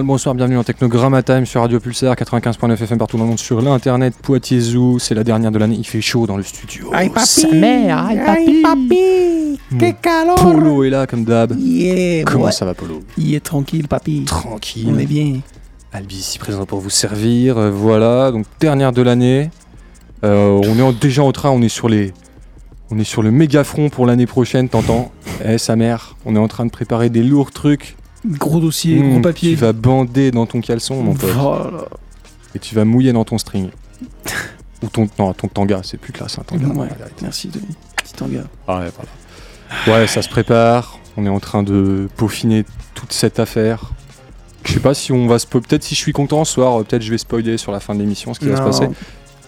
bien le bonsoir, bienvenue en Technogramma Time sur Radio Pulsar 95.9 FM partout dans le monde sur l'internet. Poitiers Zoo, c'est la dernière de l'année, il fait chaud dans le studio. Aïe papi, Sa mère, aïe aïe papi. papi, que calor. Polo est là comme d'hab. Yeah, Comment ouais. ça va Polo? Il est tranquille papi. Tranquille. On est bien. Albi ici présent pour vous servir. euh, voilà, donc dernière de l'année. Euh, on est en- déjà en train, on est sur les. On est sur le méga front pour l'année prochaine, t'entends? Eh sa mère, on est en train de préparer des lourds trucs. Gros dossier, Mmh, gros papier. Tu vas bander dans ton caleçon, mon pote. Oh là là. Et tu vas mouiller dans ton string. Ou ton. Non, ton tanga, c'est plus classe, un tanga. Ouais. Merci Denis. Petit tanga. Ah ouais, voilà. Ouais, ça se prépare. On est en train de peaufiner toute cette affaire. Je sais pas si on va se. Peut-être si je suis content ce soir, euh, peut-être je vais spoiler sur la fin de l'émission ce qui va se passer.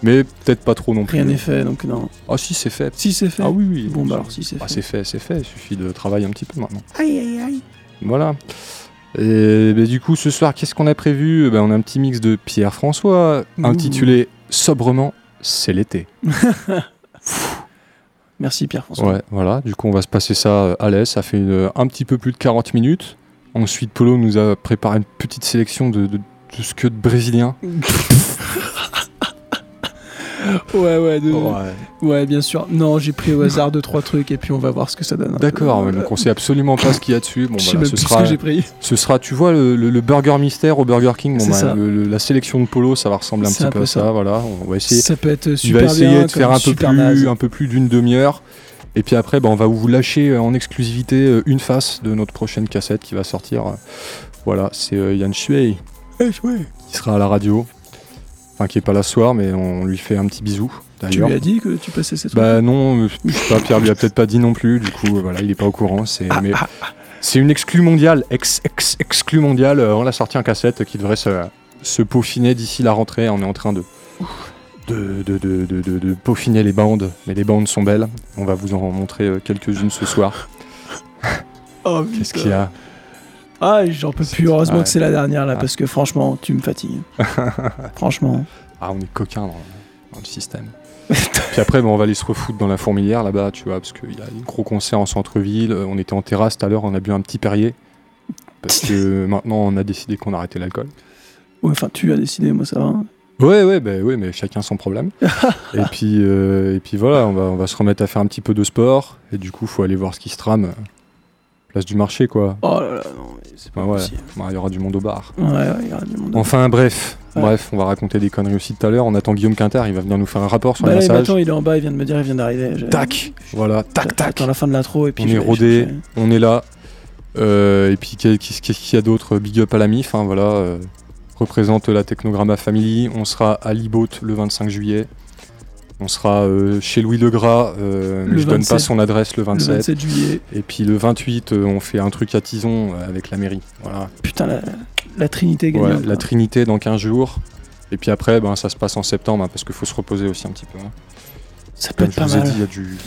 Mais peut-être pas trop non plus. Rien n'est fait donc non. Ah si, c'est fait. Si c'est fait. Ah oui, oui. Bon bah alors si c'est Ah, fait. c'est fait, c'est fait. Il suffit de travailler un petit peu maintenant. Aïe aïe aïe. Voilà. Et bah, du coup, ce soir, qu'est-ce qu'on a prévu? Bah, On a un petit mix de Pierre François intitulé Sobrement, c'est l'été. Merci Pierre François. Ouais, voilà. Du coup, on va se passer ça euh, à l'aise. Ça fait une- un petit peu plus de 40 minutes. Ensuite, Polo nous a préparé une petite sélection de, de, de scud brésilien. Ouais ouais, de- Ouais. ouais bien sûr. Non j'ai pris au hasard deux trois trucs et puis on va voir ce que ça donne. D'accord, donc on sait absolument pas ce qu'il y a dessus. Bon, voilà, même ce sera, ce que j'ai pris. ce sera, tu vois, le, le- le burger mystère au Burger King. Bon, bah, le- la sélection de Polo, ça va ressembler un petit un peu peu à ça. ça. Voilà, on va essayer. Ça peut être super va essayer bien de faire un peu plus, naze. un peu plus d'une demi-heure. Et puis après, bah, on va vous lâcher euh, en exclusivité euh, une face de notre prochaine cassette qui va sortir. euh, Voilà, c'est Yann Shuei Eh, qui sera à la radio. Enfin, qui est pas là ce soir, mais on lui fait un petit bisou. Tu lui as dit que tu passais cette Bah non, euh, je sais pas, Pierre lui a peut-être pas dit non plus. Du coup, euh, voilà, il est pas au courant. C'est mais c'est une exclue mondiale, ex, ex, exclue mondiale. euh, on l'a sorti en cassette qui devrait se, se peaufiner d'ici la rentrée. On est en train de de, de, de, de, peaufiner les bandes, mais les bandes sont belles. On va vous en montrer euh, quelques-unes ce soir. Oh, Qu'est-ce qu'il y a? Ah, j'en peux plus. Heureusement Ouais. que c'est la dernière là, Ah. parce que franchement, tu me fatigues. franchement. Ah, on est coquin dans, dans le système. Puis après, on va aller se refoutre dans la fourmilière là-bas, tu vois, parce qu'il y a un gros concert en centre-ville. On était en terrasse tout à l'heure, on a bu un petit Perrier. Parce que maintenant, on a décidé qu'on arrêtait l'alcool. Ouais, enfin, tu as décidé, moi ça va. Ouais, ouais, bah, ouais, mais chacun son problème. et, puis, euh, et puis voilà, on va, on va se remettre à faire un petit peu de sport. Et du coup, faut aller voir ce qui se trame. Place du marché, quoi. Oh là là, non, c'est pas Ah ouais, possible. Bah, il y aura du monde au bar. Ouais, ouais, il y aura du monde. Enfin, bref. Bref, on va raconter des conneries aussi tout à l'heure. On attend Guillaume Quinter, il va venir nous faire un rapport sur bah le massage. m'attend, il est en bas, il vient de me dire, il vient d'arriver. Tac Voilà, tac, tac la fin de l'intro et puis On est rodé, on est là. Euh, et puis qu'est- qu'est-ce qu'est-ce qu'il y a d'autre? Big up à la MIF, hein, voilà. euh, représente la Technogramma Family. On sera à Libot le 25 juillet. On sera euh, chez Louis Legras, euh, Le je donne pas 27. son adresse le Le 27. 27 juillet. Et puis le 28, euh, on fait un truc à Tison avec la mairie. Voilà. Putain, la, la Trinité Ouais, gagnante. la. Trinité dans 15 jours. Et puis après, ben, ça se passe en septembre, hein, parce qu'il faut se reposer aussi un petit peu. hein. Ça peut Comme être je pas vous mal. il y a du,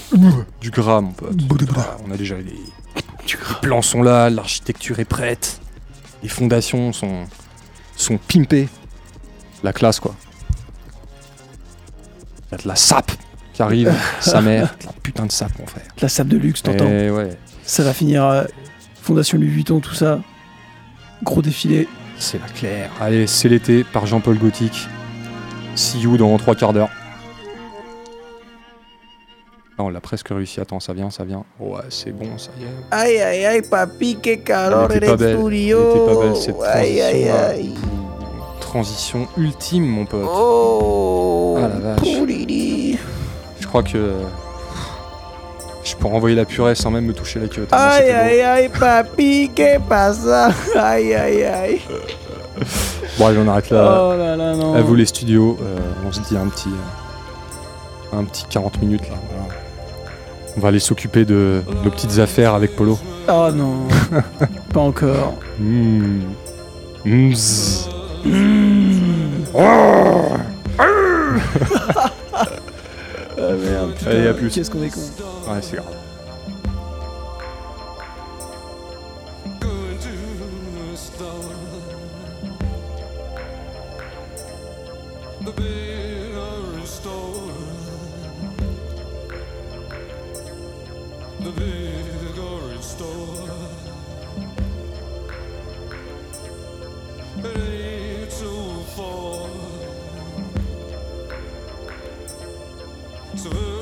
du gras, mon pote. Du gras. On a déjà les, les plans sont là, l'architecture est prête, les fondations sont, sont pimpées. La classe, quoi. Il y a de la sape qui arrive, sa mère. De la putain de sape, mon frère. La sable de luxe, t'entends Eh ouais, Ça va finir à Fondation Louis Vuitton, tout ça. Gros défilé. c'est la claire. Allez, c'est l'été par Jean-Paul Gothic. See you dans trois quarts d'heure. Ah, on l'a presque réussi. Attends, ça vient, ça vient. Ouais, c'est bon, ça y est. Aïe aïe aïe, papi, que calor Elle était en pas belle. Elle studio. était pas belle cette Aïe aïe aïe. Transition ultime, mon pote. Oh. Ah, la vache. Je crois que je peux renvoyer la purée sans même me toucher la queue. Aïe aïe aïe, papi, que pasa? Aïe aïe aïe. Bon, allez, on arrête là. Oh là là, non. À vous les studios. Euh, on se dit un petit, euh, un petit 40 minutes là. voilà. On va aller s'occuper de nos petites affaires avec Polo. Oh non. pas encore. Mmh. Mmh. Ah merde, putain. Allez, à plus. Qu'est-ce qu'on est con. Ouais, c'est grave. So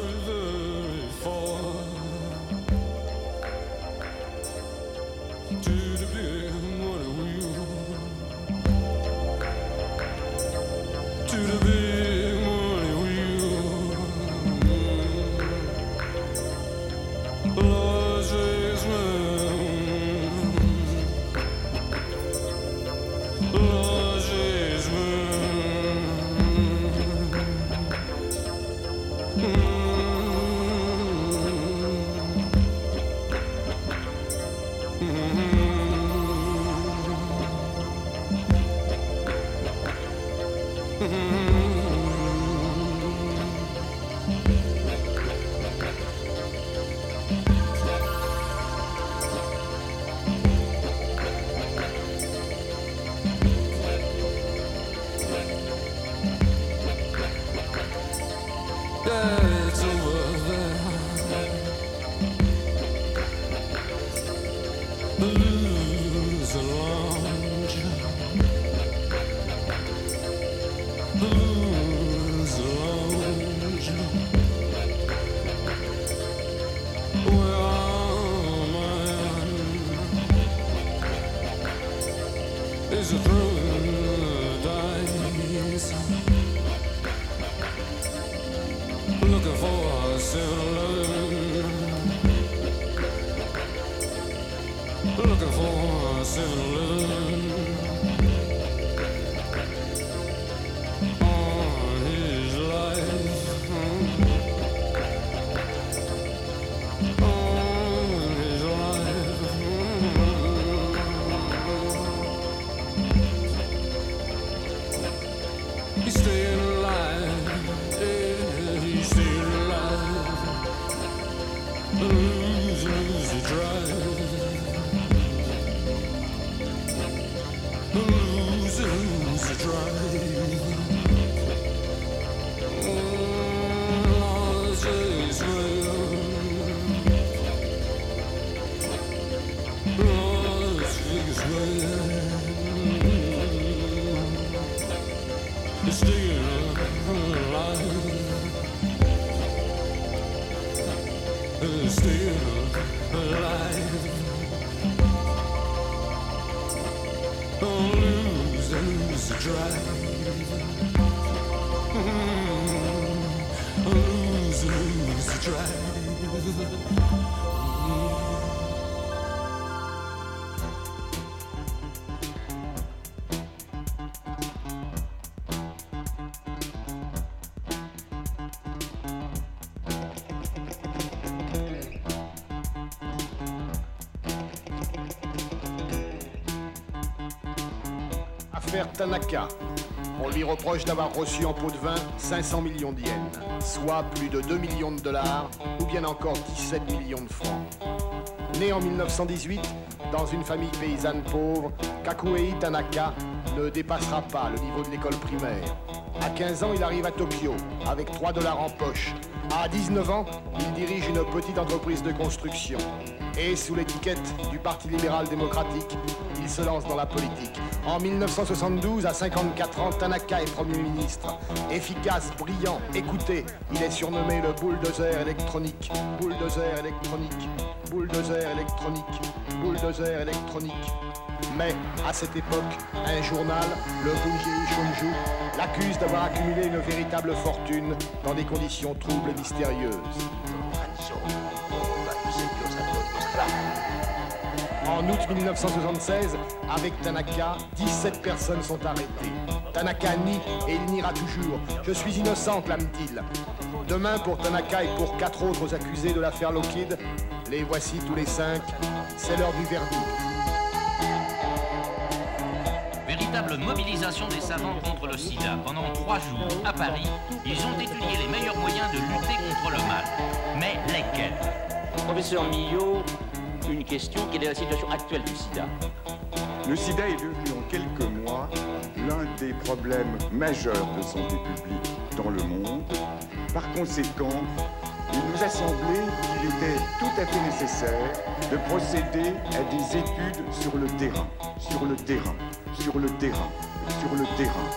Tanaka. On lui reproche d'avoir reçu en pot de vin 500 millions d'yens, soit plus de 2 millions de dollars, ou bien encore 17 millions de francs. Né en 1918, dans une famille paysanne pauvre, Kakuei Tanaka ne dépassera pas le niveau de l'école primaire. À 15 ans, il arrive à Tokyo, avec 3 dollars en poche. À 19 ans, il dirige une petite entreprise de construction. Et sous l'étiquette du Parti libéral démocratique, il se lance dans la politique. En 1972, à 54 ans, Tanaka est Premier ministre. Efficace, brillant, écoutez, il est surnommé le bulldozer électronique. Bulldozer électronique, bulldozer électronique, bulldozer électronique. Mais, à cette époque, un journal, le Bunjiri Shunju, l'accuse d'avoir accumulé une véritable fortune dans des conditions troubles et mystérieuses. En août 1976, avec Tanaka, 17 personnes sont arrêtées. Tanaka nie et il niera toujours. Je suis innocent, clame-t-il. Demain, pour Tanaka et pour quatre autres accusés de l'affaire Lockheed, les voici tous les cinq. C'est l'heure du verdict. Véritable mobilisation des savants contre le sida. Pendant trois jours, à Paris, ils ont étudié les meilleurs moyens de lutter contre le mal. Mais lesquels? Professeur Millot, une question, quelle est la situation actuelle du sida Le sida est devenu en quelques mois l'un des problèmes majeurs de santé publique dans le monde. Par conséquent, il nous a semblé qu'il était tout à fait nécessaire de procéder à des études sur le terrain, sur le terrain, sur le terrain, sur le terrain.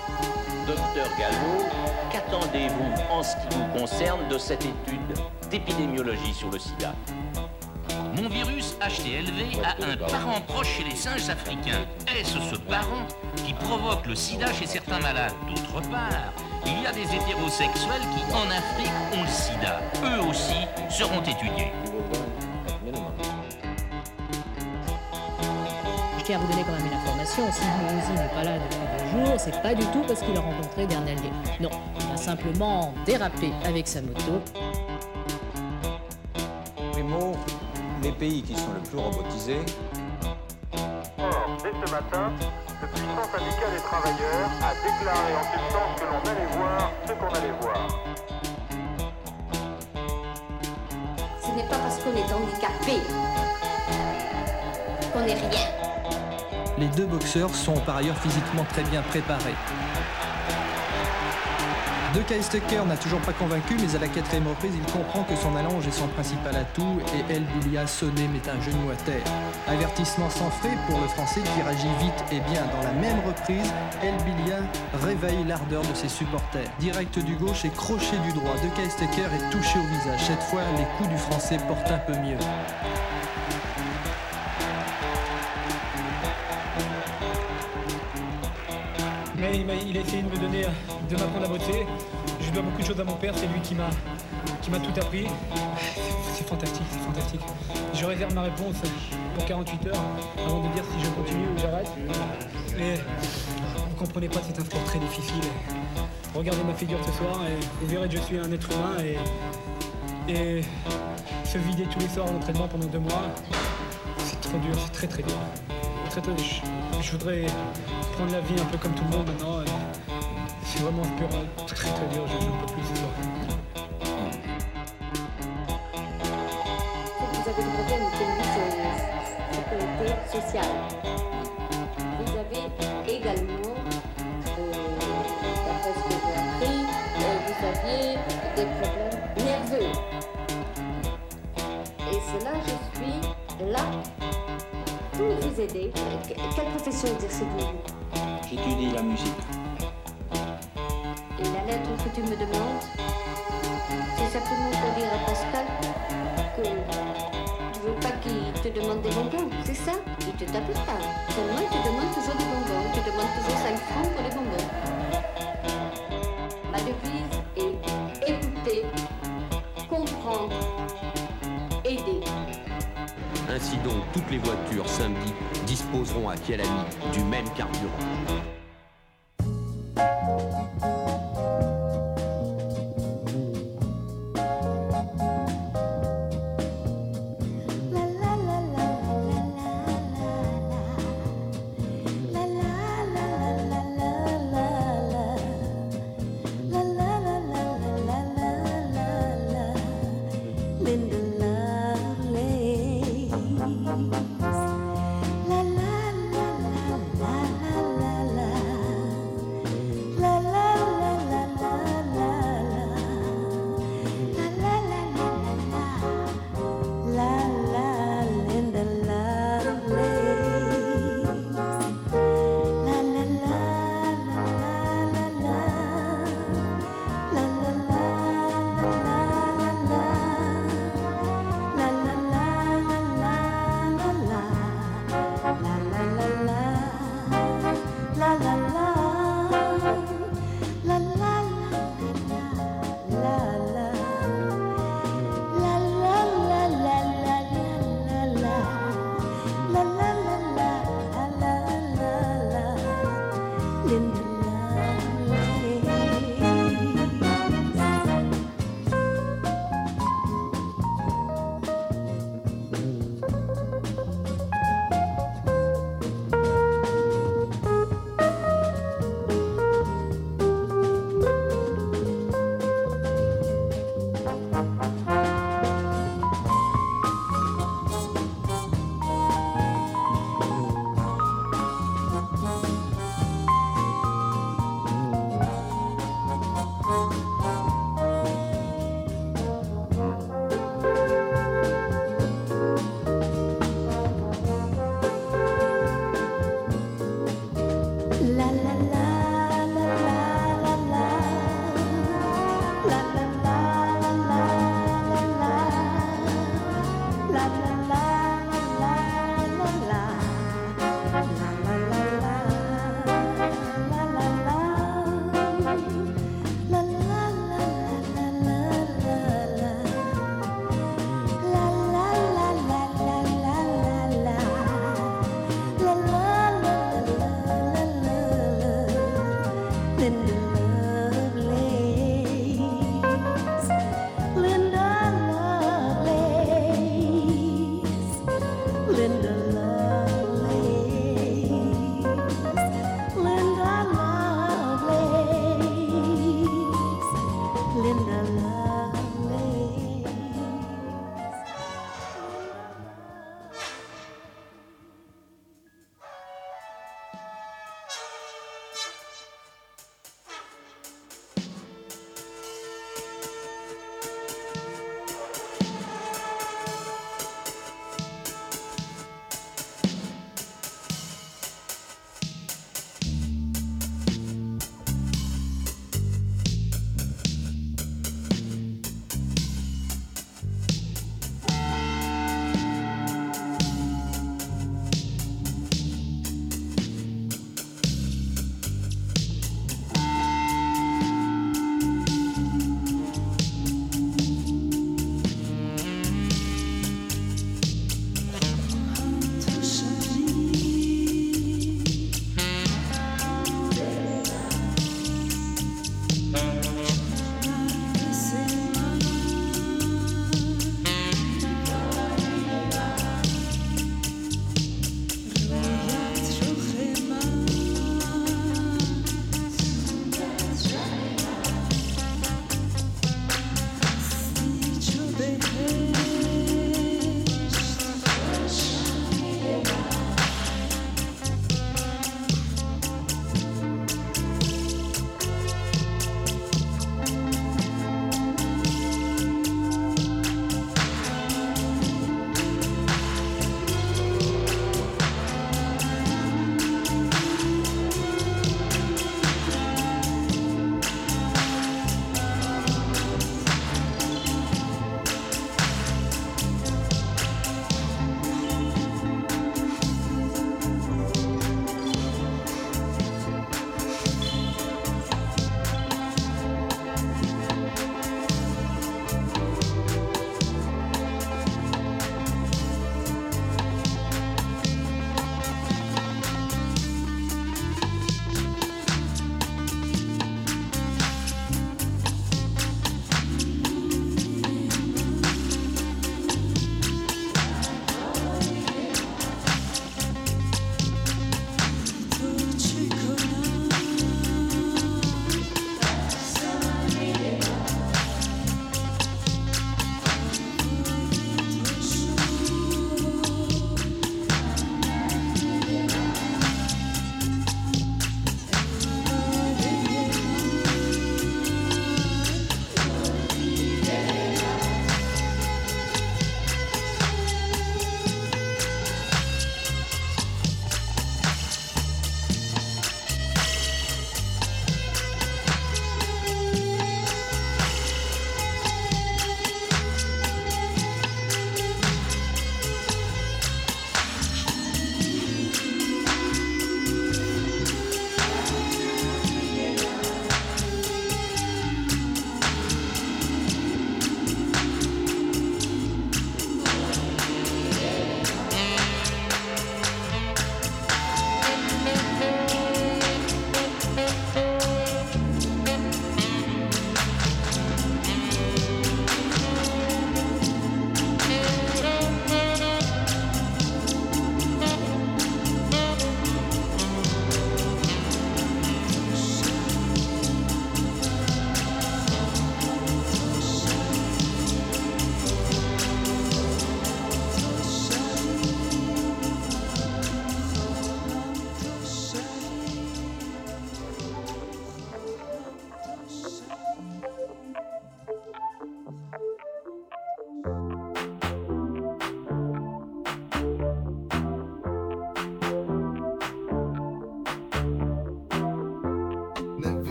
Docteur Gallo, qu'attendez-vous en ce qui vous concerne de cette étude d'épidémiologie sur le sida? Mon virus HTLV a un parent proche chez les singes africains. Est-ce ce parent qui provoque le sida chez certains malades? D'autre part, il y a des hétérosexuels qui, en Afrique, ont le sida. Eux aussi seront étudiés. Je tiens à vous donner quand même une information. Si Mourouzi n'est pas là depuis deux jours, c'est pas du tout parce qu'il a rencontré Bernalier. Non, il a simplement dérapé avec sa moto. Primo, les pays qui sont le plus robotisés, Or, dès ce matin, le puissant syndicat des travailleurs a déclaré en substance que l'on allait voir ce qu'on allait voir. Ce n'est pas parce qu'on est handicapé qu'on n'est rien. Les deux boxeurs sont par ailleurs physiquement très bien préparés. De Kais Tucker n'a toujours pas convaincu, mais à la quatrième reprise, il comprend que son allonge est son principal atout et El Bilia sonné met un genou à terre. Avertissement sans frais pour le français qui réagit vite et bien. Dans la même reprise, El réveille l'ardeur de ses supporters. Direct du gauche et crochet du droit. De Kais Tucker est touché au visage. Cette fois, les coups du français portent un peu mieux. Il, a essayé de me donner, de m'apprendre à botter. Je dois beaucoup de choses à mon père, c'est lui qui m'a, qui m'a tout appris. C'est fantastique, c'est fantastique. Je réserve ma réponse pour 48 heures avant de dire si je continue ou j'arrête. Vous comprenez pas, c'est un sport très difficile. Regardez ma figure ce soir et vous verrez que je suis un être humain et, et se vider tous les soirs en entraînement pendant deux mois, c'est trop dur, c'est très très dur. Je, voudrais prendre la vie un peu comme tout le monde maintenant. C'est vraiment pur, très très dur, je ne peux plus. Vous avez le problème de sécurité sociale. Vous avez également, euh, d'après ce que j'ai appris, euh, vous aviez des problèmes nerveux. Et cela, je suis là vous aider. Que- Quelle profession exercez-vous J'étudie la musique. Et la lettre que tu me demandes, c'est simplement pour dire à Pascal que tu veux pas qu'il te demande des bonbons, c'est ça? Il te tape pas. Seulement, il te demande toujours des bonbons. Il te demande toujours 5 francs pour les bonbons. Toutes les voitures samedi disposeront à Kialami du même carburant.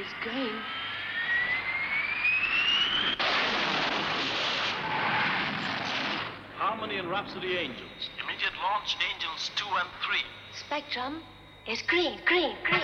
He's going. Harmony and Rhapsody Angels. Immediate launch Angels 2 and 3. Spectrum is green, green, green.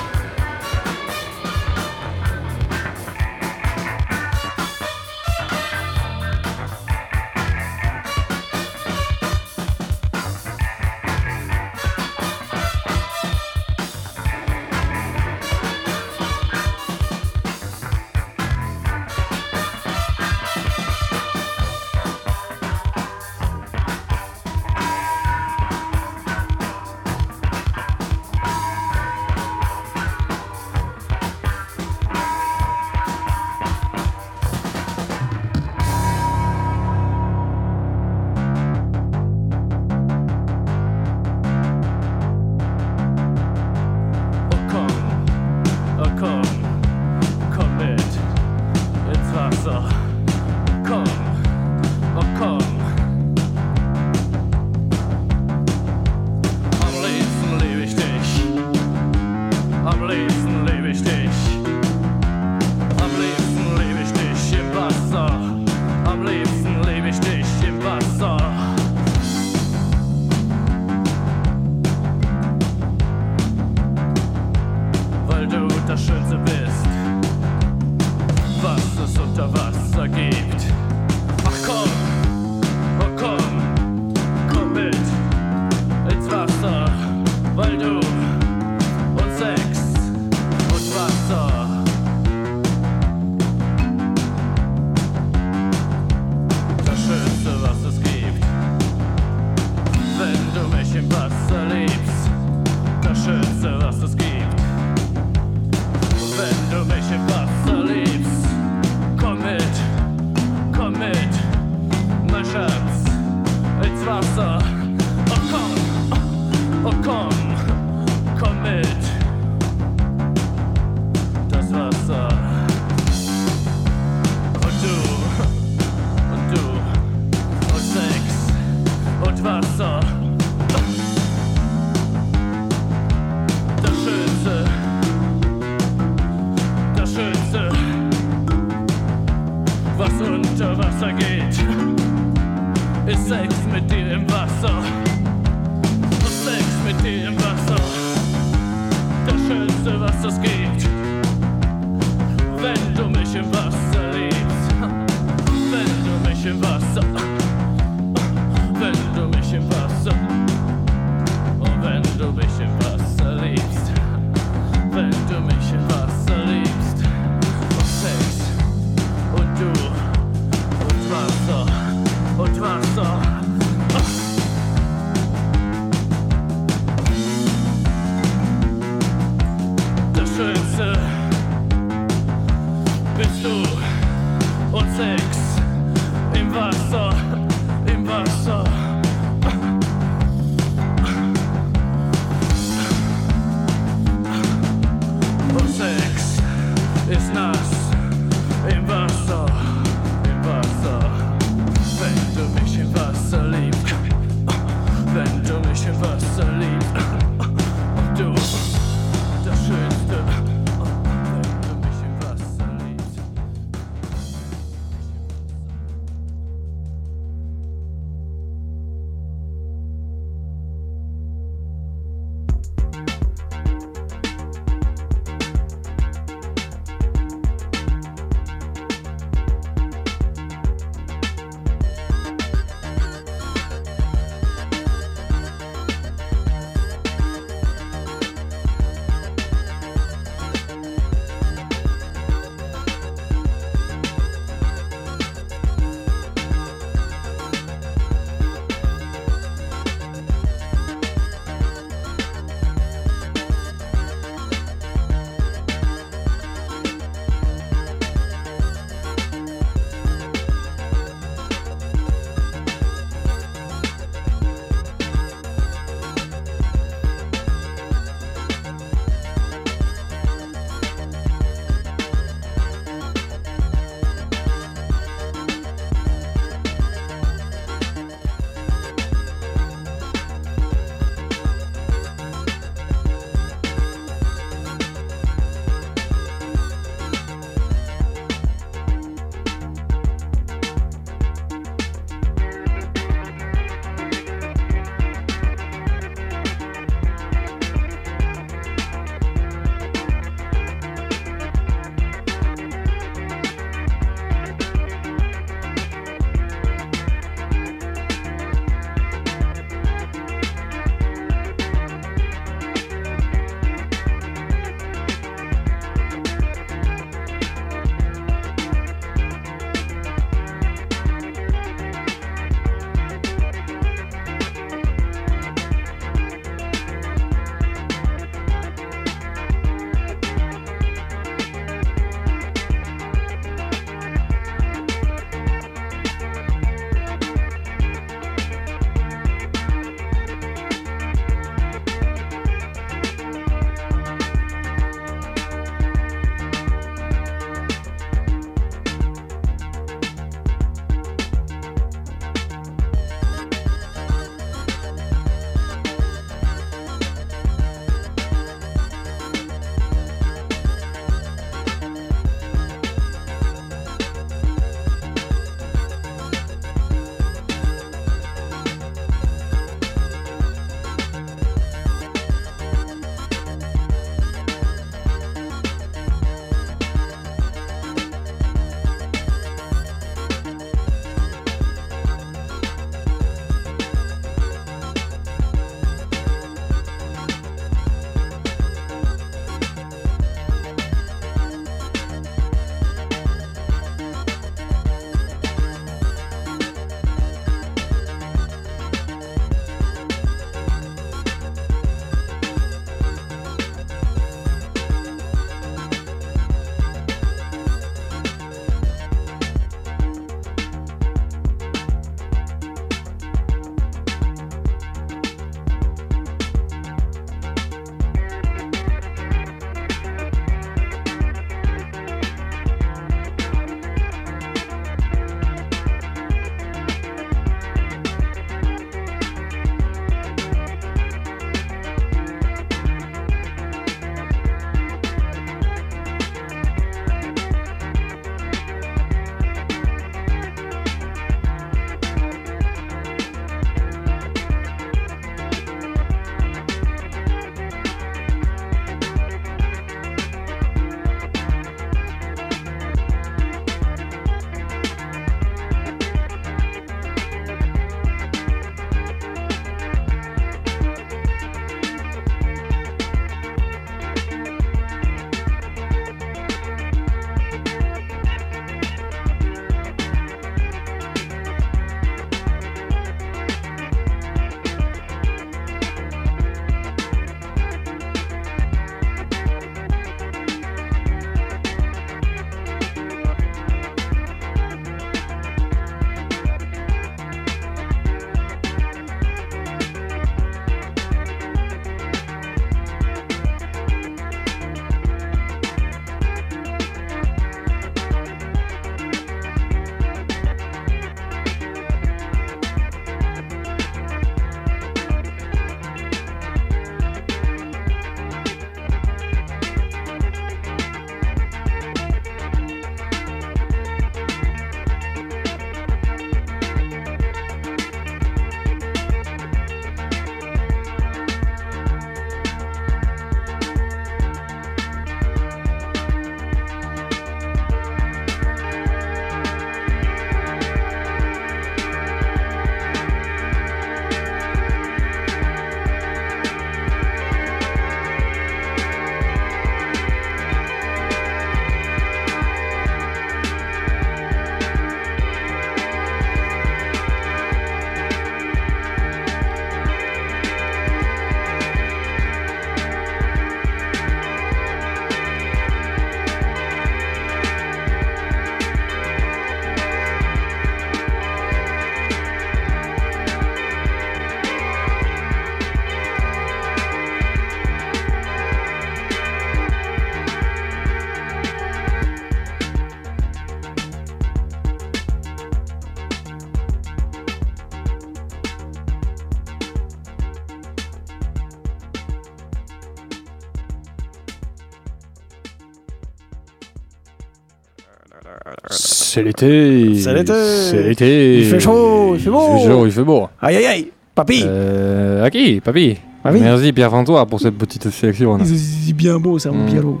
C'est l'été. C'est l'été. C'est l'été. Il fait chaud, il fait beau. Il fait chaud, il fait beau. Aïe aïe aïe. Papy. Euh, à qui, papy Papy. Merci Pierre-François pour cette petite sélection. C'est bien beau ça, mon Mm. Pierrot.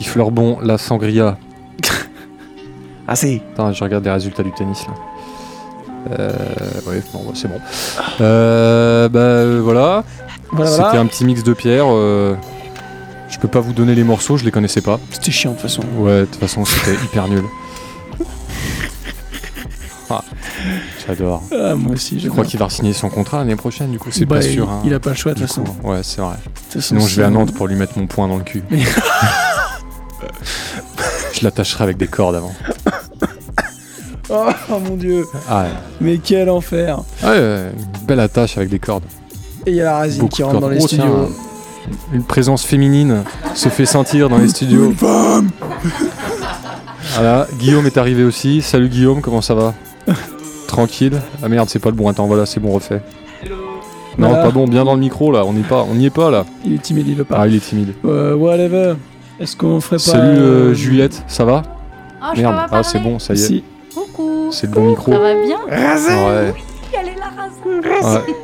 Il fleure bon la sangria. Ah c'est. Attends, je regarde les résultats du tennis là. Euh, ouais, bon, bah, c'est bon. Euh, bah euh, voilà. Voilà, C'était voilà. un petit mix de pierres. euh, je peux pas vous donner les morceaux, je les connaissais pas. C'était chiant de toute façon. Ouais, de toute façon, c'était hyper nul. Ah, moi aussi, Je crois qu'il va signer son contrat l'année prochaine, du coup, c'est Bah, pas sûr. hein. il a pas le choix, de toute façon. coup, Ouais, c'est vrai. Sinon, je vais à Nantes pour lui mettre mon poing dans le cul. je l'attacherai avec des cordes avant. Oh, oh, mon dieu. Ah ouais. Mais quel enfer. Ouais, ouais, une belle attache avec des cordes. Et il y a la résine Beaucoup qui rentre dans les Oh, tiens, studios. une présence féminine se fait sentir dans les studios. femme Voilà, Guillaume est arrivé aussi. Salut Guillaume, comment ça va? Tranquille. Ah merde, c'est pas le bon. Attends, voilà, c'est bon, refait. Non, Voilà. pas bon, bien dans le micro là, on n'y pas, on n'y est pas là. Il est timide, il veut pas. Ah, il est timide. Euh, whatever. Est-ce qu'on ferait pas. Salut euh, euh, Juliette, ça va? Ah, je peux Merde, pas ah c'est bon, ça y est. Si. Coucou. C'est le bon micro. Ça va bien? Ouais. Elle est la race. Ouais.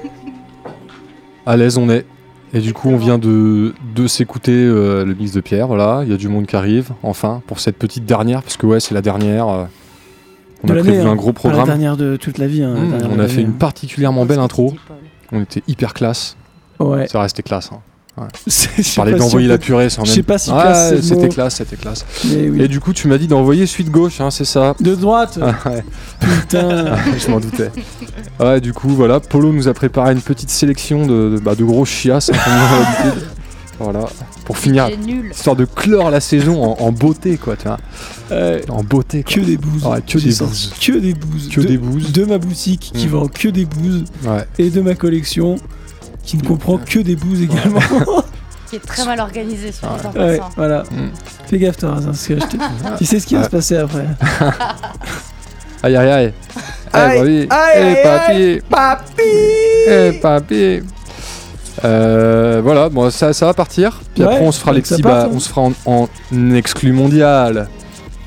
À l'aise on est. Et du coup on vient de, de s'écouter euh, le mix de Pierre, voilà, il y a du monde qui arrive, enfin, pour cette petite dernière, parce que ouais c'est la dernière. On de a prévu hein. un gros Pas La programme. dernière de toute la vie. hein, Mmh, on a fait une hein. particulièrement belle intro. On était hyper classe. Ouais. Ça restait classe. Hein. Ouais. Je Je parlais si d'envoyer la purée sans je même. sais pas si classe, c'était classe, c'était classe. Oui. Et du coup tu m'as dit d'envoyer suite gauche, hein, c'est ça? De droite Ah, ouais. Putain je m'en doutais. Ouais, du coup, voilà, Polo nous a préparé une petite sélection de, de, bah, de grosses chiasses, Voilà, pour finir, nul. histoire de clore la saison en, en beauté, quoi, tu vois. en beauté, quoi. Que des bouses. Ouais, que des bouses. Que des bouses. Que de, des bouses. De ma boutique qui Mm. vend que des bouses. Ouais. Et de ma collection qui ne comprend que des bouses également. Qui est très mal organisé sur les ouais, voilà. Mm. Fais gaffe, toi, Razin, parce que je tu sais ce qui va se passer après. Aïe, aïe, aïe. Aïe, Eh, papy. aïe, Eh, aïe, papy. aïe, papy. Eh, papy. Euh, voilà, bon, ça, ça va partir. Puis Ouais, après, on se fera les petits. part, bah, hein. on se fera en, en exclu mondial.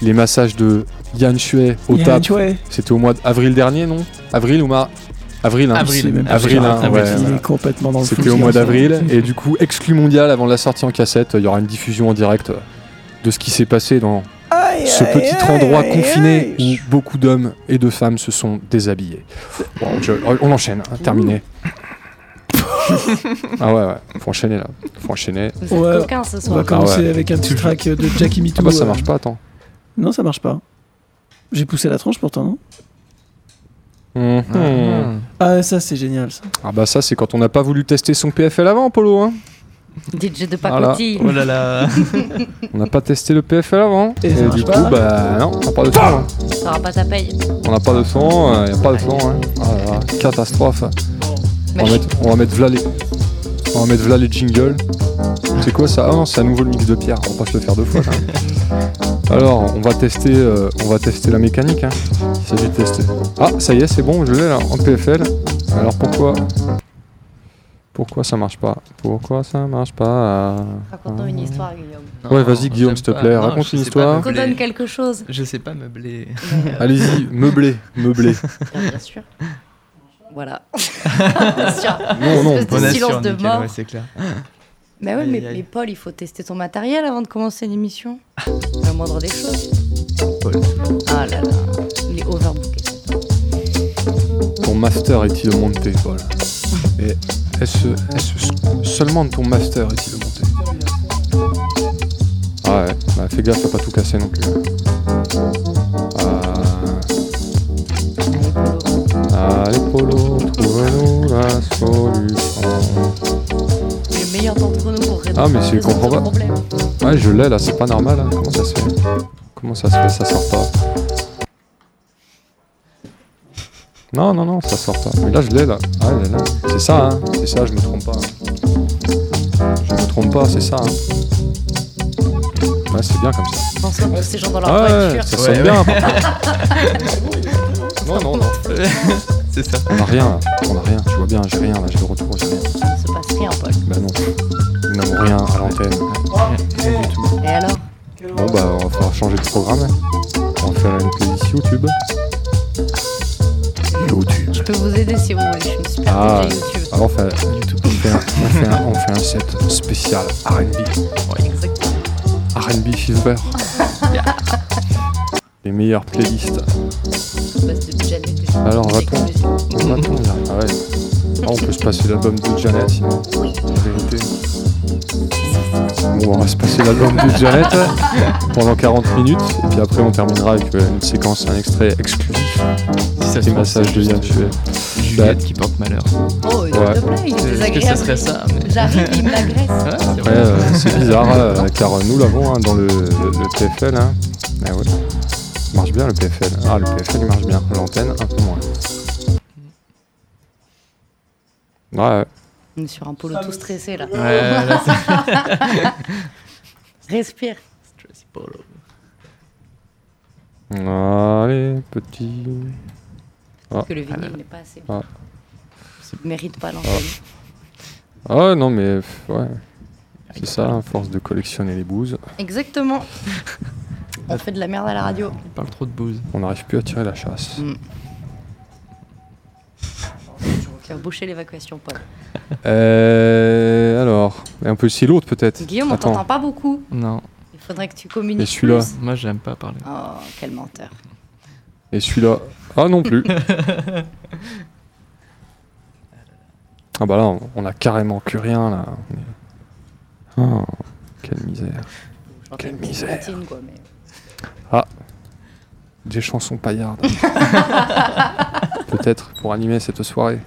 Les massages de Yann Shui au tap. C'était au mois d'avril dernier, non? Avril ou mars? Avril, hein. Avril, C'est même avril, hein, sûr. ouais, Il est voilà. complètement dans le C'était au mois d'avril. Et du coup, exclu mondial avant la sortie en cassette, il y aura une diffusion en direct euh, de ce qui s'est passé dans Aïe, ce aïe, petit aïe, endroit aïe, confiné aïe. où beaucoup d'hommes et de femmes se sont déshabillés. Bon, je- on enchaîne, hein, terminé. Ah ouais, ouais, faut enchaîner là. Faut enchaîner. Vous êtes Ouais, coquins ce On va commencer Ah ouais. avec un petit track de Jackie Me Ah Too, bah ça euh. marche pas, attends. Non, ça marche pas. J'ai poussé la tranche pourtant, non Mhm. Ah, ça c'est génial ça. Ah bah ça c'est quand on n'a pas voulu tester son PFL avant, Polo. Hein. DJ de Voilà. pacotille. Oh là là. On n'a pas testé le PFL avant. Et ça du pas coup, bah non, on n'a pas de son. hein. T'auras pas ta paye. On n'a pas de son, il n'y a pas de son. Hein. Ah là, catastrophe. On va, mettre, on va mettre v'là les, on va mettre v'là les jingles. C'est quoi ça? Ah non, c'est à nouveau le mix de pierre. On va pas se le faire deux fois. quand même. Alors, on va tester, euh, on va tester la mécanique. Hein. Il s'agit de tester. Ah, ça y est, c'est bon, je l'ai là en PFL. Alors pourquoi? Pourquoi ça marche pas? Pourquoi ça marche pas? Raconte-nous une histoire, Guillaume. Ouais, vas-y, Guillaume, s'il te plaît, Non, raconte je une sais pas histoire. meubler. Redonne quelque chose. Je sais pas meubler. Allez-y, meublé, meublé. Bien, bien sûr. Voilà. Non, non, Espèce On de assure, silence de nickel, mort. ouais, c'est clair. Mais ouais, Aïe, mais, aïe, mais Paul, il faut tester ton matériel avant de commencer une émission. Le moindre des choses. Paul. Ah là là, il est overbooké. Ton master est-il monté, Paul? Et est-ce est-ce seulement ton master est-il monté? Ah ouais, bah fais gaffe à pas tout casser non plus. Allez Polo, trouve-nous la solution. C'est le meilleur d'entre nous pour résoudre Ah mais c'est résoudre comprends pas. problème. Ouais je l'ai là, c'est pas normal. hein. Comment ça se fait? Comment ça se fait Ça sort pas? Non non non, ça sort pas. Mais là je l'ai là. Ah elle est là. C'est ça hein. C'est ça, je me trompe pas. hein. Je me trompe pas, c'est ça. hein. Ouais c'est bien comme ça. Bonsoir tous ces gens dans leur ouais, voiture. ça sonne bien. Non non non. c'est ça. On a rien là. On a rien. Tu vois bien, j'ai rien là. J'ai le retour, j'ai rien. Il ne se passe rien, Paul. Bah non. Nous n'avons rien à l'antenne. Rien du tout. Et alors Bon bah on va falloir changer de programme. On va faire une playlist YouTube. YouTube. Je peux vous aider si vous voulez. Je suis super Ah, YouTube. alors on fait, on fait, un, on fait un- on fait un set spécial R&B. Exactement. R&B Fever. Les meilleures playlists. Alors, va-t-on va-t-on là Ah ouais. Ah, on peut se passer l'album de Janet, sinon. En vérité. Bon, on va se passer l'album de Janet pendant 40 minutes, et puis après on terminera avec euh, une séquence, un extrait exclusif. Si ça se massages de Fuet. Juliette qui porte malheur. Oh, il Ouais. est Est-ce que ce serait ça mais- J'arrive, il me l'agresse. Après, euh, c'est bizarre, euh, car nous l'avons hein, dans le, le- le PFL. Hein. Bien le PFL. Ah, le PFL il marche bien. L'antenne, un peu moins. Ouais. On est sur un polo tout stressé là. Ouais, là, Respire. Allez, petit. Ah. que le vinyle n'est pas assez Ah. Il mérite pas l'antenne. Ah non, mais ouais. C'est ça, à force de collectionner les bouses, Exactement. On fait de la merde à la radio. Il parle trop de bouse. on n'arrive plus à tirer la chasse. Mm. Tu vas boucher l'évacuation, Paul. Euh, alors, un peu si l'autre peut-être. Guillaume, on Attends. t'entend pas beaucoup. Non. Il faudrait que tu communiques Et celui-là plus. Moi, j'aime pas parler. Oh, quel menteur. Et celui-là Ah non plus. ah bah là, on, on a carrément que rien là. On Oh, quelle misère. Quelle misère. platine, quoi, mais... Ah, des chansons paillardes. Peut-être pour animer cette soirée.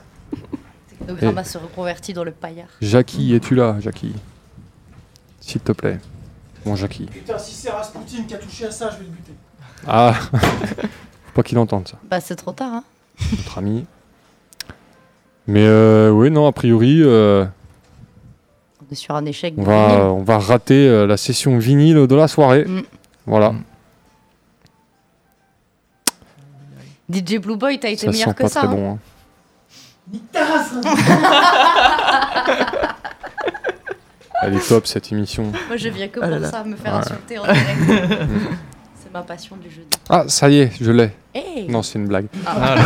Le gramma se reconvertit dans le paillard. Jackie, es-tu là, Jackie? S'il te plaît. Bon, Jackie. Putain, si c'est Rasputin qui a touché à ça, je vais le buter. Ah Faut pas qu'il entende ça, Bah, c'est trop tard, hein. notre ami. Mais euh, oui, non, a priori, euh, On est sur un échec. on, va, vinyle. on va rater euh, la session vinyle de la soirée. Mm. Voilà. DJ Blue Boy, t'as été Ça meilleur sent que pas ça. très hein. bon. hein. Elle est top cette émission. Moi, je viens que Ah là pour là. ça, me faire Ouais. insulter en direct. c'est ma passion du jeudi. Ah, ça y est, je l'ai. Hey Non, c'est une blague. Ah.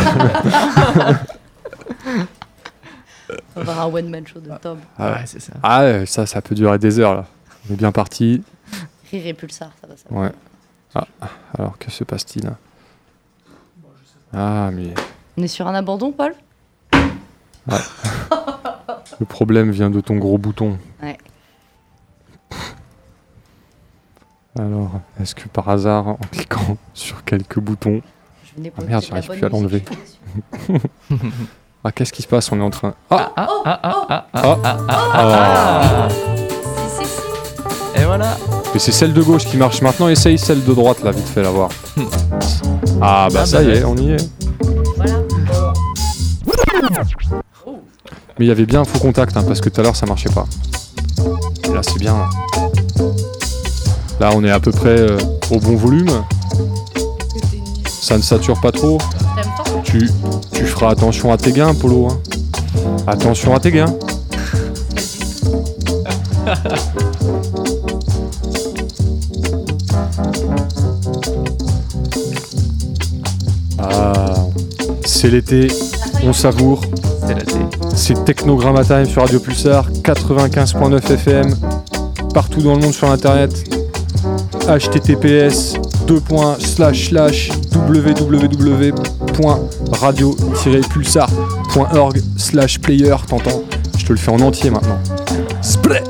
On va avoir un one-man show de Tom. Ah Ouais, c'est ça. Ah, ouais, ça, ça peut durer des heures là. On est bien parti. Rire et Pulsar, ça va, ça va. Ouais. Ah, alors que se passe-t-il Ah, mais On est sur un abandon, Paul? Ouais. le problème vient de ton gros bouton. Ouais. Alors, est-ce que par hasard, en cliquant sur quelques boutons. Je venais Ah pour merde, j'arrive plus à l'enlever. ah, qu'est-ce qui se passe? On est en train. Ah Ah, ah, ah, ah, ah, Ah. ah, ah, Ah. ah. Si, si, si. Et voilà. Mais c'est celle de gauche qui marche maintenant, essaye celle de droite là, vite fait la voir. Ah bah Ah, ça bah, y est, on y est. Voilà. Mais il y avait bien un faux contact hein, parce que tout à l'heure ça marchait pas. Et là c'est bien. Là. On est à peu près euh, au bon volume. Ça ne sature pas trop. Tu feras attention à tes gains, Polo. hein. Attention à tes gains. c'est l'été, on savoure. C'est Technogramma Time sur Radio Pulsar, 95.9 FM, partout dans le monde sur internet. https www.radio-pulsar.org slash player, t'entends Je te le fais en entier maintenant. Spray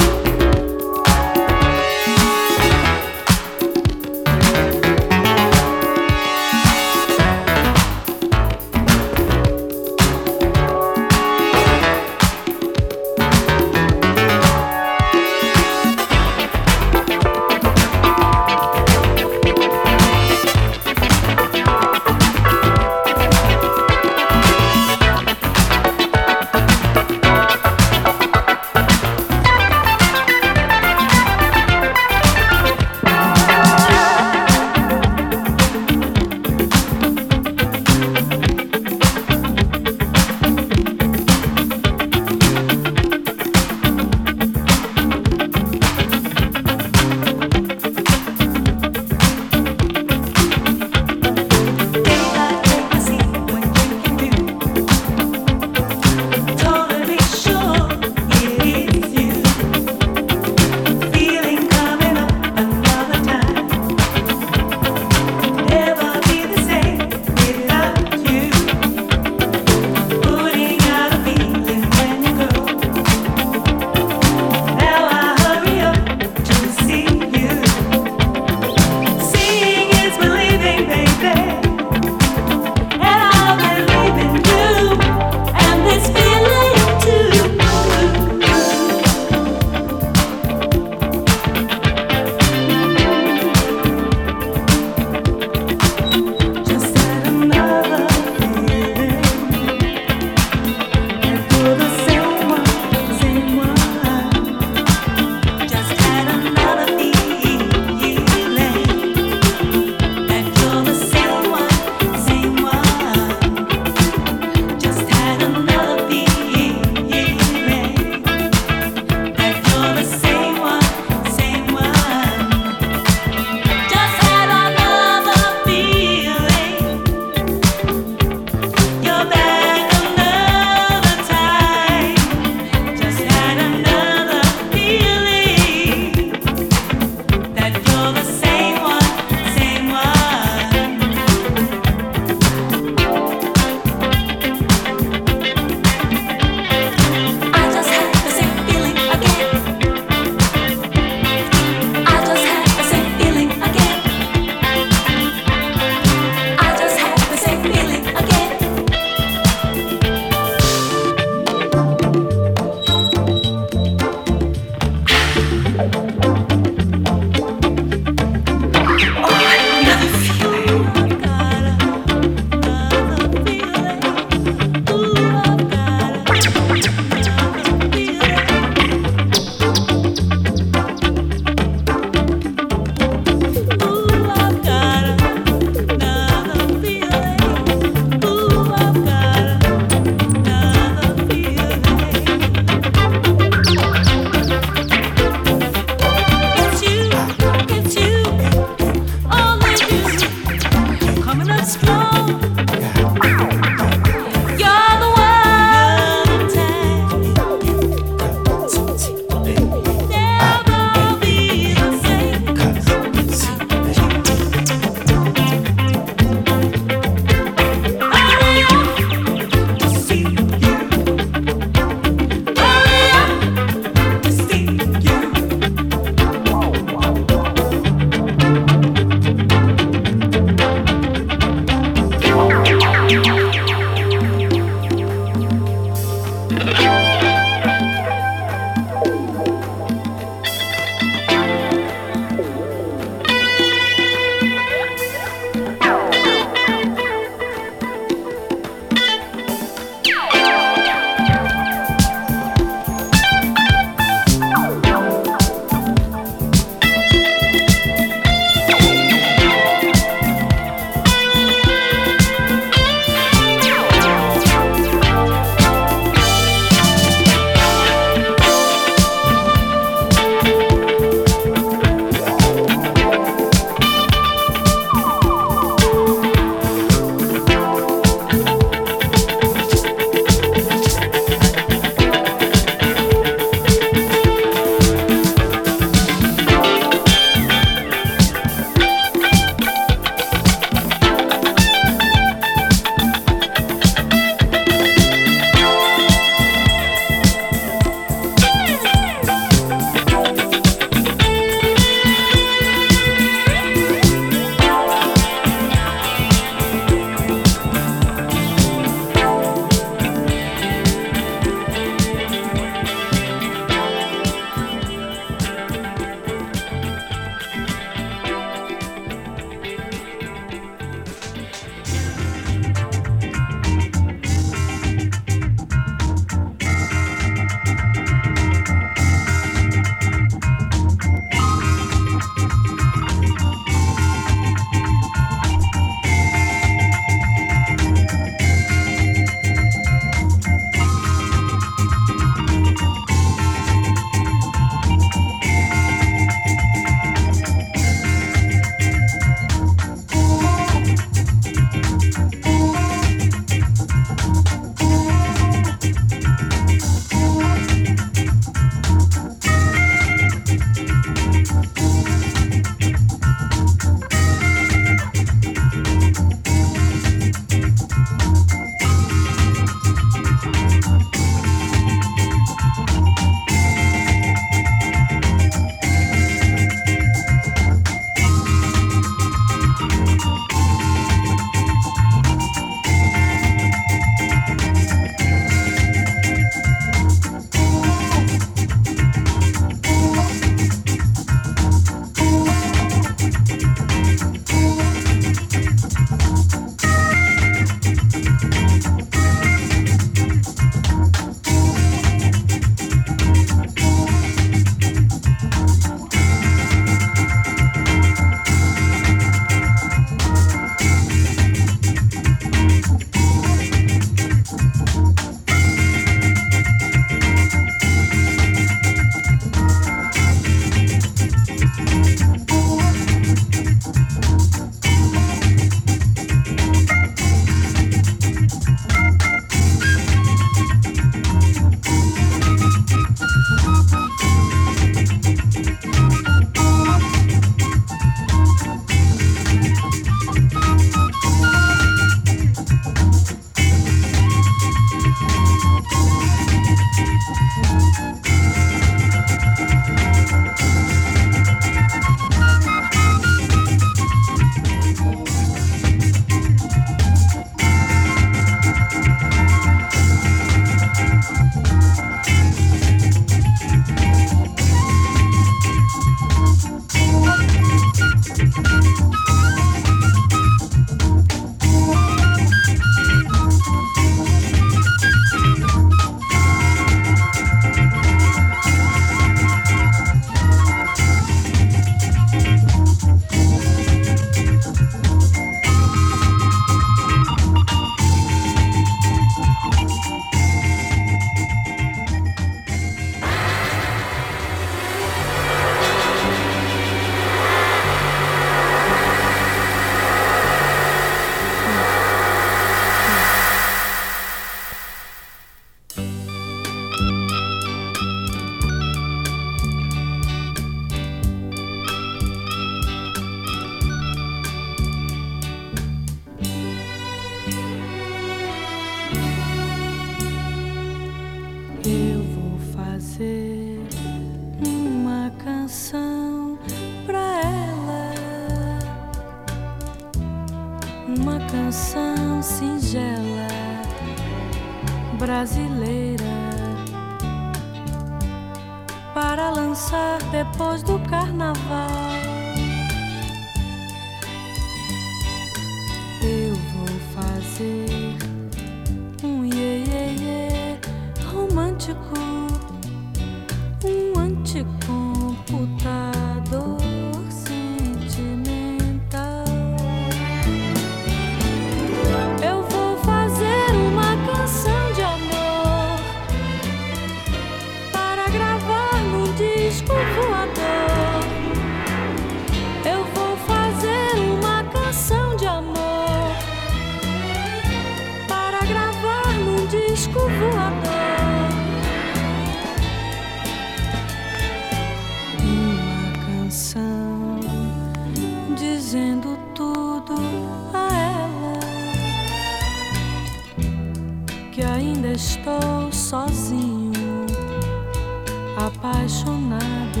apaixonado,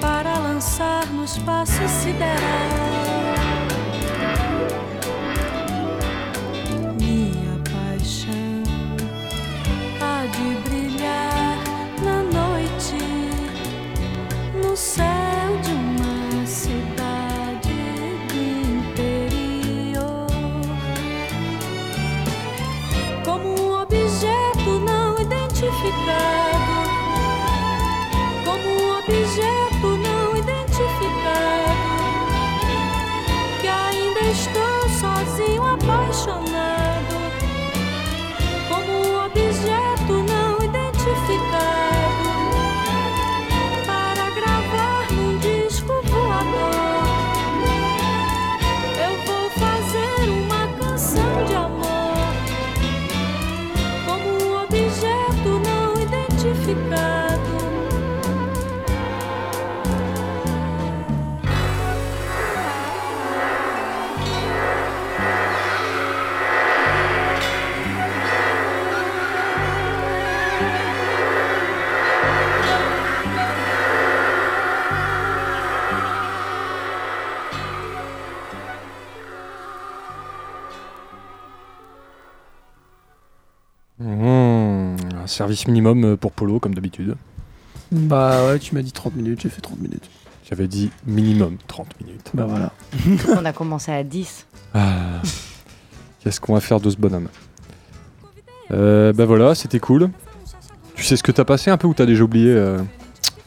para lançar no espaço sideral. Service minimum euh, pour Polo, comme d'habitude. Bah ouais, tu m'as dit 30 minutes, j'ai fait 30 minutes. J'avais dit minimum 30 minutes. Bah voilà. On a commencé à 10. Ah, Qu'est-ce qu'on va faire de ce bonhomme? Euh, Bah voilà, c'était cool. Tu sais ce que t'as passé un peu ou t'as déjà oublié euh?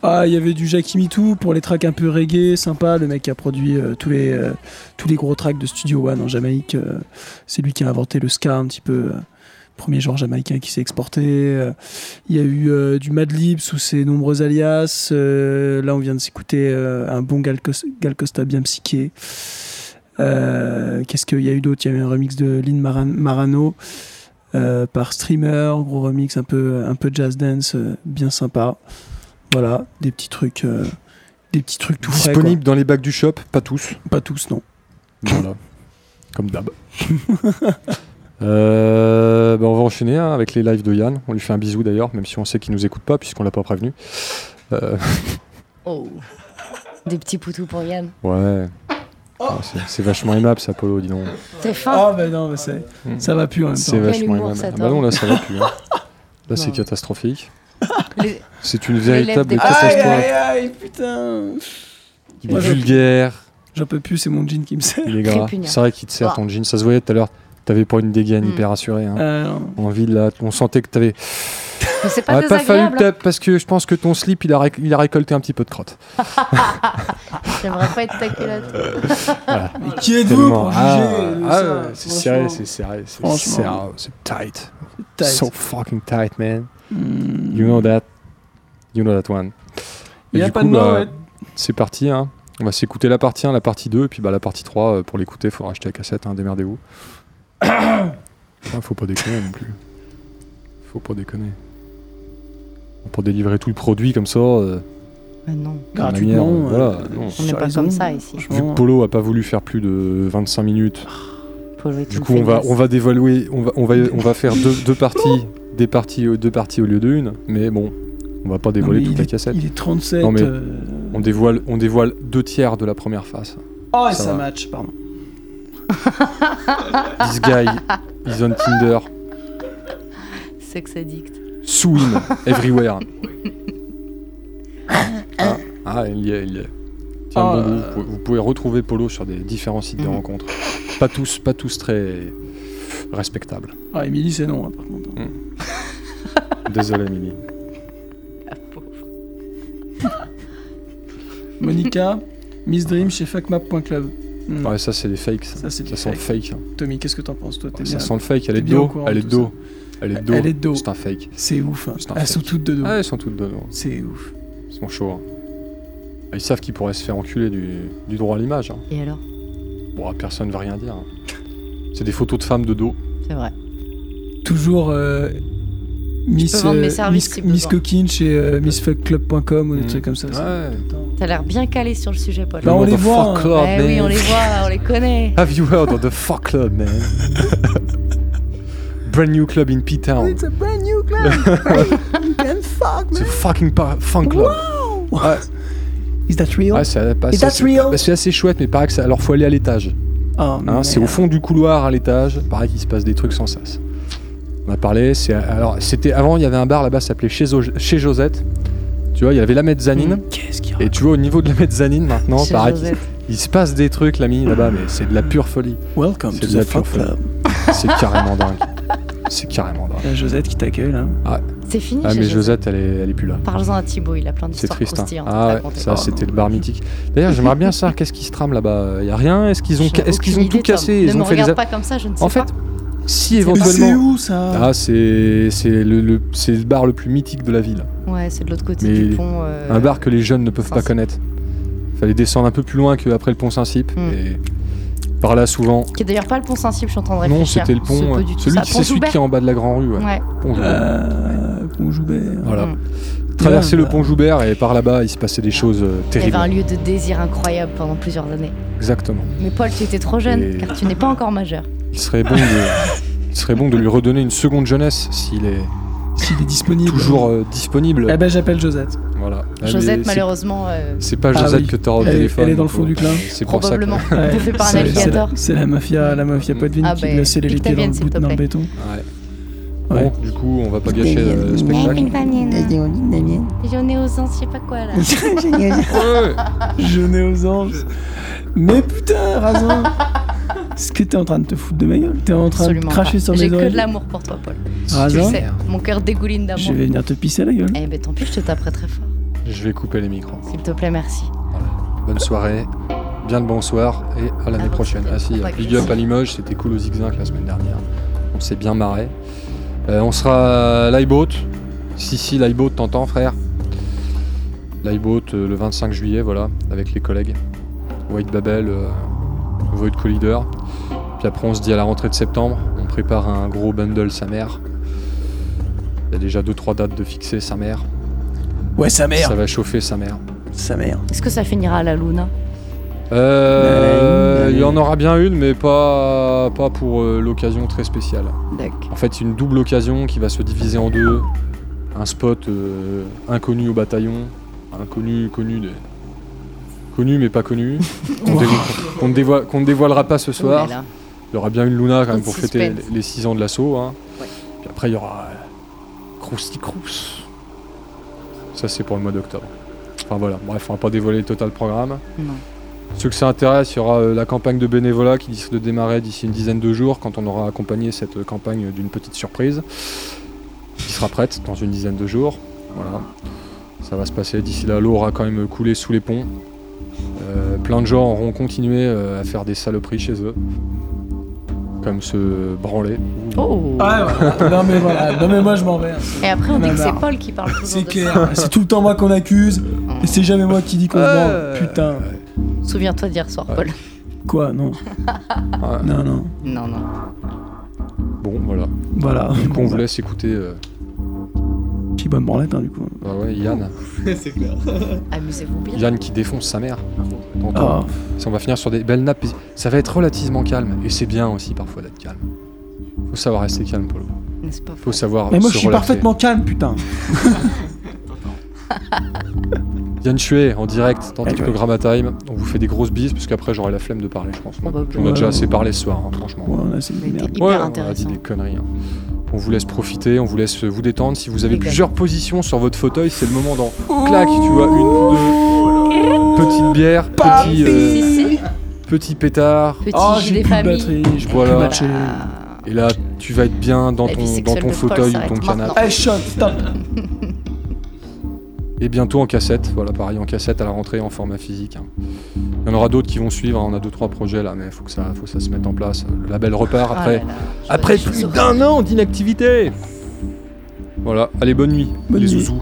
Ah, il y avait du Jackie Mitou pour les tracks un peu reggae, sympa. Le mec qui a produit euh, tous, les, euh, tous les gros tracks de Studio One en Jamaïque. euh, c'est lui qui a inventé le ska un petit peu. Premier genre jamaïcain qui s'est exporté. euh. Il y a eu euh, du Madlib sous ses nombreux alias. euh, là, on vient de s'écouter un bon Gal, Cos- Gal Costa bien psyché. Qu'est-ce qu'il y a eu d'autre? Il y a eu un remix de Lynn Maran- Marano euh, par Streamer, gros remix un peu, un peu jazz dance, euh, bien sympa. Voilà, des petits trucs, euh, des petits trucs tout. Disponible dans les bacs du shop, pas tous. Pas tous, non. Voilà. Comme d'hab. Euh, bah, on va enchaîner hein, avec les lives de Yann. On lui fait un bisou d'ailleurs, même si on sait qu'il nous écoute pas puisqu'on l'a pas prévenu. Euh, Oh. Des petits poutous pour Yann. ouais. Ah, c'est- c'est vachement aimable ça, Polo, dis donc. T'es fin. Oh, bah non, mais c'est- ça va plus en même temps. C'est vachement humour, aimable. Ah bah non, là ça va plus. hein. Là c'est catastrophique. Les- C'est une véritable catastrophe. aïe, aïe, putain. Il est vulgaire, J'en peux plus, c'est mon jean qui me sert. il est gras. C'est vrai qu'il te sert ton jean. Ça se voyait tout à l'heure. T'avais pas une dégaine Mm. hyper assurée. Hein. Euh. En ville, là, on sentait que t'avais. C'est pas Ah, pas fallu tape parce que je pense que ton slip il a, réc- il a récolté un petit peu de crotte. J'aimerais pas être ta culotte. Voilà. Qui êtes-vous pour Ah, juger ah, ça, ouais, c'est serré, c'est serré, c'est serré, c'est tight. Tight. So fucking tight, man. Hmm. You know that. You know that one. Et Y a du pas coup, de bah, ouais. c'est parti. Hein. On va s'écouter la partie 1, la partie 2, et puis bah, la partie 3, euh, pour l'écouter, il faudra acheter la cassette, hein, démerdez-vous. Ah, faut pas déconner non plus. Faut pas déconner. Pour délivrer tout le produit comme ça, euh, Mais non. Gratuitement, manière, euh, voilà, euh, non. On n'est pas comme ça ici. Vu que Polo a pas voulu faire plus de 25 minutes, du coup on va, on va dévaluer, on va, on va, on va faire deux, deux parties, des parties, euh, deux parties au lieu d'une, mais bon, on va pas dévoiler toute la est- cassette. Il est 37. Non, mais euh, On dévoile, on dévoile deux tiers de la première phase. Oh, et ça ça match, pardon. This guy is on Tinder. Sex addict. Swim everywhere. ah, ah, il y est, il y est. Tiens, Oh, bon, vous, euh. pouvez- vous pouvez retrouver Polo sur des différents sites de Mm. rencontres. Pas tous, pas tous très respectables. Ah, Emily, c'est non, hein, par contre. Désolé, Emily. Monica, Miss Dream chez fuckmap.club. Hmm. Ouais, ça, c'est des fakes. Ça, sent fake. fake. hein. Tommy, qu'est-ce que t'en penses, toi T'es Ça sent le fake. Elle est dos. Elle est dos. Elle est dos. Elle est de dos. C'est un fake. C'est ouf. hein. Elles sont toutes de dos. Ah, elles sont toutes de dos. C'est ouf. Ils sont chauds. hein. Ah, Ils savent qu'ils pourraient se faire enculer du, du droit à l'image. hein. Et alors? Bon, personne ne va rien dire. hein. C'est des photos de femmes de dos. C'est vrai. Toujours euh, Miss, peux vendre mes euh, services Miss, si Miss besoin. Coquine chez euh, missfuckclub.com ou des Mm. trucs comme ça. Ouais. T'as l'air bien calé sur le sujet, Paul. Bah, on les voit, Fuck hein. club, Eh oui, man. on les voit, on les connaît. Have you heard of the fuck club, man? Brand new club in P-Town. It's a brand new club. you can fuck, It's a man. fucking fun club. Wow. Ouais, Is that real? ouais, c'est bah, c'est assez chouette, mais pareil que ça. Alors, faut aller à l'étage. Oh, Hein, c'est au fond du couloir à l'étage. Pareil qu'il se passe des trucs sans sas. On a parlé. C'est alors c'était avant. Il y avait un bar là-bas, ça s'appelait chez, Josette. Tu vois, il y avait la mezzanine. Qu'est-ce qu'il Et tu vois, au niveau de la mezzanine maintenant, Chez pareil, Josette. il se passe des trucs, l'ami, là-bas, mais c'est de la pure folie. Welcome C'est to de la the folie. club. C'est carrément dingue. C'est carrément dingue. Il y a Josette qui t'accueille là. Ah, C'est fini, ah, chez mais Josette. Josette, elle est, elle est plus là. Parle-en à Thibaut, il a plein C'est d'histoires triste. hein. croustillantes à Ah ouais, ça c'était le bar mythique. D'ailleurs, j'aimerais bien savoir qu'est-ce qui se trame là-bas? Il y a rien? Est-ce qu'ils ont, est-ce qu'ils ont tout idée, Tom. cassé? Ne Ils me ont fait des regarde pas comme ça, je ne sais En pas. fait, si Mais c'est éventuellement. où ça Ah, c'est c'est le, le- c'est le bar le plus mythique de la ville. Ouais, c'est de l'autre côté Mais du pont. euh, Un bar que les jeunes ne peuvent pas connaître. Fallait descendre un peu plus loin qu'après le pont Saint-Cyp. Hmm. Et par là, souvent. Qui est d'ailleurs pas le pont Saint-Cyr, je suis en train de Non, c'était le C'est pont. euh, celui c'est celui qui est Joubert. en bas de la Grand Rue. Ouais. Ouais. Pont Joubert. Euh, Pont Joubert. Voilà. Mm. Traverser le pont Joubert et par là-bas, il se passait des choses euh, Il y avait terribles. un lieu de désir incroyable pendant plusieurs années. Exactement. Mais Paul, tu étais trop jeune, Et- car tu n'es pas encore majeur. Il serait bon de, il serait bon de lui redonner une seconde jeunesse s'il est S'il est disponible. toujours euh, disponible. Eh ben j'appelle Josette. Voilà. Ah, Josette, c'est- malheureusement, euh, C'est pas Ah Josette oui. que t'auras au Elle téléphone. elle est dans le fond du ouais, clin. C'est pour ça que- probablement Ouais. bouffée par un C'est- alligator. C'est la, c'est la mafia, la mafia Poitvin Ah qui ben, lui a scellé les pieds dans le, bout- dans le béton. Ouais. Ouais. Bon, du coup, on va pas gâcher le spectacle. J'en ai aux ans, je sais pas quoi là. Je n'ai aux anges. Mais putain, Razan Est-ce que t'es en train de te foutre de ma gueule T'es en train Absolument de cracher pas. sur J'ai mes que oreilles de l'amour pour toi, Paul. Ah, tu le sais, mon cœur dégouline d'amour. Je vais venir te pisser la gueule. Eh ben tant pis, je te taperai très fort. Je vais couper les micros. S'il te plaît, merci. Bonne soirée, bien le bonsoir et à l'année votre prochaine. Ah si, Pas Big Up à Limoges, c'était cool au Zigzag la semaine dernière. On s'est bien marré. Euh, on sera à l'iBoat. Si, si, l'iBoat, t'entends frère? l'iBoat euh, le 25 juillet, voilà, avec les collègues. White Babel, euh, Void Collider. Puis après, on se dit à la rentrée de septembre, on prépare un gros bundle sa mère. Il y a déjà 2-3 dates de fixer sa mère. Ouais, sa mère Ça va chauffer sa mère. Sa mère. Est-ce que ça finira à la Luna? Euh, il y en aura bien une, mais pas, pas pour euh, l'occasion très spéciale. D'accord. En fait, c'est une double occasion qui va se diviser en deux. Un spot euh, inconnu au bataillon, inconnu, connu, de... connu mais pas connu, qu'on ne dévoile- qu'on ne dévoilera pas ce soir. Oh là là. Il y aura bien une Luna quand même pour fêter les 6 ans de l'assaut. hein. Ouais. Puis après, il y aura Krusty Krous. Ça, c'est pour le mois d'octobre. Enfin voilà, bref, on va pas dévoiler le total programme. Non. Ceux que ça intéresse, il y aura euh, la campagne de bénévolat qui risque de démarrer d'ici une dizaine de jours quand on aura accompagné cette euh, campagne d'une petite surprise qui sera prête dans une dizaine de jours. Voilà. Ça va se passer. D'ici là, l'eau aura quand même coulé sous les ponts. Euh, plein de gens auront continué à faire des saloperies chez eux. Comme se branler. Oh Ah, non mais voilà, non mais moi je m'en vais. hein. Et après, on dit que c'est. Paul qui parle toujours C'est clair, c'est tout le temps moi qu'on accuse, et c'est jamais moi qui dis qu'on se Euh. branle. Putain. Souviens-toi d'hier soir, Paul. Quoi, non Ouais. Non, non. Non, non. Bon, voilà. Voilà. Du coup, on vous laisse écouter. euh, Puis bonne branlette, hein, du coup. bah ouais, Yann. c'est clair. Amusez-vous bien. Yann qui défonce sa mère. Ah. Si on va finir sur des belles nappes, ça va être relativement calme. Et c'est bien aussi parfois d'être calme. Faut savoir rester calme, Polo. N'est-ce pas Faut savoir. Mais moi je suis relaxer. parfaitement calme, putain. Yann Chuet en direct dans Technogramma Time. On vous fait des grosses bises parce qu'après j'aurai la flemme de parler, je pense. bah, On a ouais. déjà assez parlé ce soir, hein, franchement. Ouais, on a assez de merde. hyper Ouais, on a dit des conneries. hein. On vous laisse profiter, on vous laisse vous détendre. Si vous avez plusieurs positions sur votre fauteuil, c'est le moment d'en clac, tu vois, une, deux, petite bière, petit, euh, petit pétard. Petit Oh, gilet famille. Voilà. Et là, tu vas être bien dans ton, dans ton fauteuil ton canapé. Shot, stop Et bientôt en cassette, voilà, pareil en cassette à la rentrée en format physique. hein. Il y en aura d'autres qui vont suivre, hein, on a deux trois projets là, mais il faut que ça, faut que ça se mette en place. Le label repart Ah après, là là, je- après plus d'un an d'inactivité. Voilà, allez bonne nuit, Bonne les nuit. zouzous.